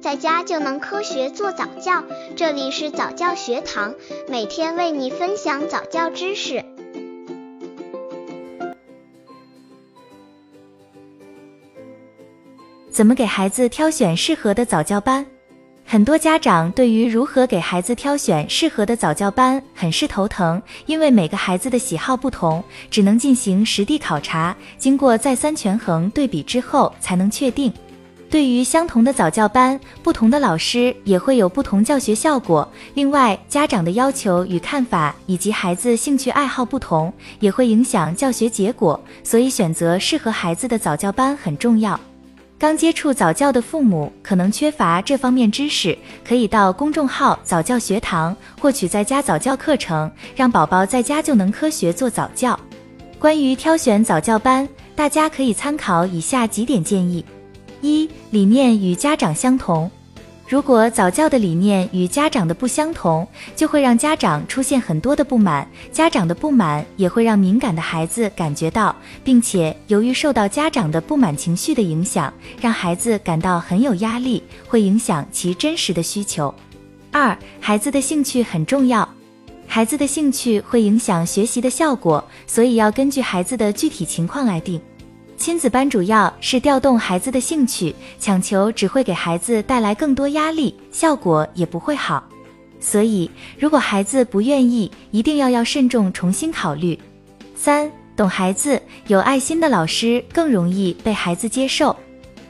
在家就能科学做早教。这里是早教学堂，每天为你分享早教知识。怎么给孩子挑选适合的早教班？很多家长对于如何给孩子挑选适合的早教班很是头疼，因为每个孩子的喜好不同，只能进行实地考察，经过再三权衡对比之后才能确定。对于相同的早教班，不同的老师也会有不同教学效果。另外，家长的要求与看法以及孩子兴趣爱好不同，也会影响教学结果。所以，选择适合孩子的早教班很重要。刚接触早教的父母可能缺乏这方面知识，可以到公众号早教学堂获取在家早教课程，让宝宝在家就能科学做早教。关于挑选早教班，大家可以参考以下几点建议：一、理念与家长相同。如果早教的理念与家长的不相同，就会让家长出现很多的不满，家长的不满也会让敏感的孩子感觉到，并且由于受到家长的不满情绪的影响，让孩子感到很有压力，会影响其真实的需求。二，孩子的兴趣很重要，孩子的兴趣会影响学习的效果，所以要根据孩子的具体情况来定。亲子班主要是调动孩子的兴趣，强求只会给孩子带来更多压力，效果也不会好。所以，如果孩子不愿意，一定要要慎重重新考虑。三，懂孩子、有爱心的老师更容易被孩子接受。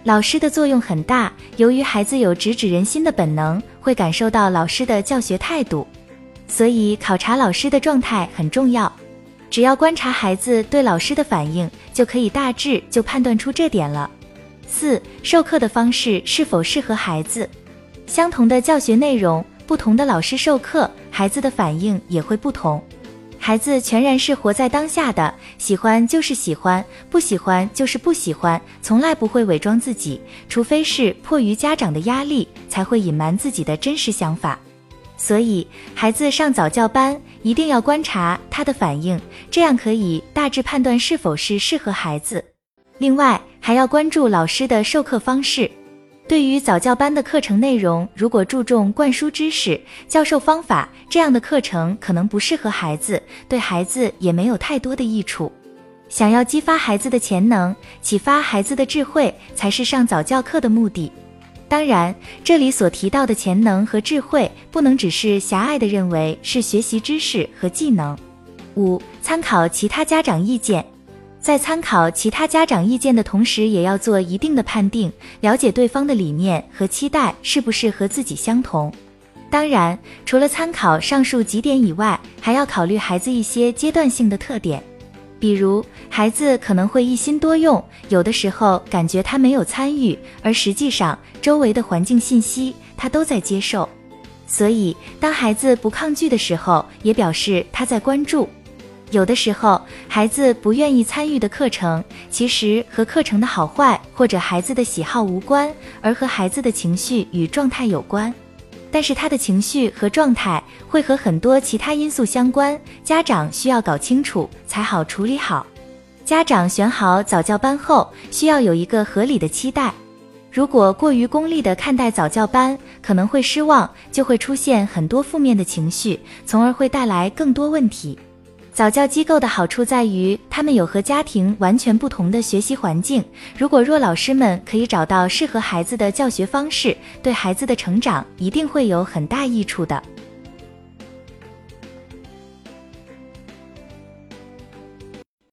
老师的作用很大，由于孩子有直指人心的本能，会感受到老师的教学态度，所以考察老师的状态很重要。只要观察孩子对老师的反应，就可以大致就判断出这点了。四、授课的方式是否适合孩子？相同的教学内容，不同的老师授课，孩子的反应也会不同。孩子全然是活在当下的，喜欢就是喜欢，不喜欢就是不喜欢，从来不会伪装自己，除非是迫于家长的压力，才会隐瞒自己的真实想法。所以，孩子上早教班一定要观察他的反应，这样可以大致判断是否是适合孩子。另外，还要关注老师的授课方式。对于早教班的课程内容，如果注重灌输知识、教授方法，这样的课程可能不适合孩子，对孩子也没有太多的益处。想要激发孩子的潜能，启发孩子的智慧，才是上早教课的目的。当然，这里所提到的潜能和智慧，不能只是狭隘的认为是学习知识和技能。五、参考其他家长意见，在参考其他家长意见的同时，也要做一定的判定，了解对方的理念和期待是不是和自己相同。当然，除了参考上述几点以外，还要考虑孩子一些阶段性的特点。比如，孩子可能会一心多用，有的时候感觉他没有参与，而实际上周围的环境信息他都在接受。所以，当孩子不抗拒的时候，也表示他在关注。有的时候，孩子不愿意参与的课程，其实和课程的好坏或者孩子的喜好无关，而和孩子的情绪与状态有关。但是他的情绪和状态会和很多其他因素相关，家长需要搞清楚才好处理好。家长选好早教班后，需要有一个合理的期待。如果过于功利的看待早教班，可能会失望，就会出现很多负面的情绪，从而会带来更多问题。早教机构的好处在于，他们有和家庭完全不同的学习环境。如果若老师们可以找到适合孩子的教学方式，对孩子的成长一定会有很大益处的。